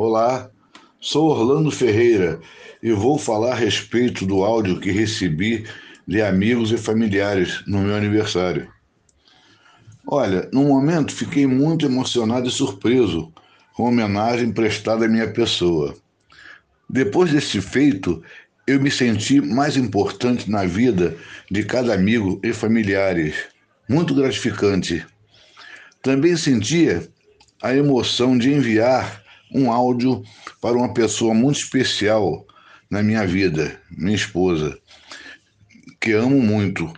Olá, sou Orlando Ferreira e vou falar a respeito do áudio que recebi de amigos e familiares no meu aniversário. Olha, no momento fiquei muito emocionado e surpreso com a homenagem prestada à minha pessoa. Depois desse feito, eu me senti mais importante na vida de cada amigo e familiares. Muito gratificante. Também sentia a emoção de enviar um áudio para uma pessoa muito especial na minha vida, minha esposa, que amo muito.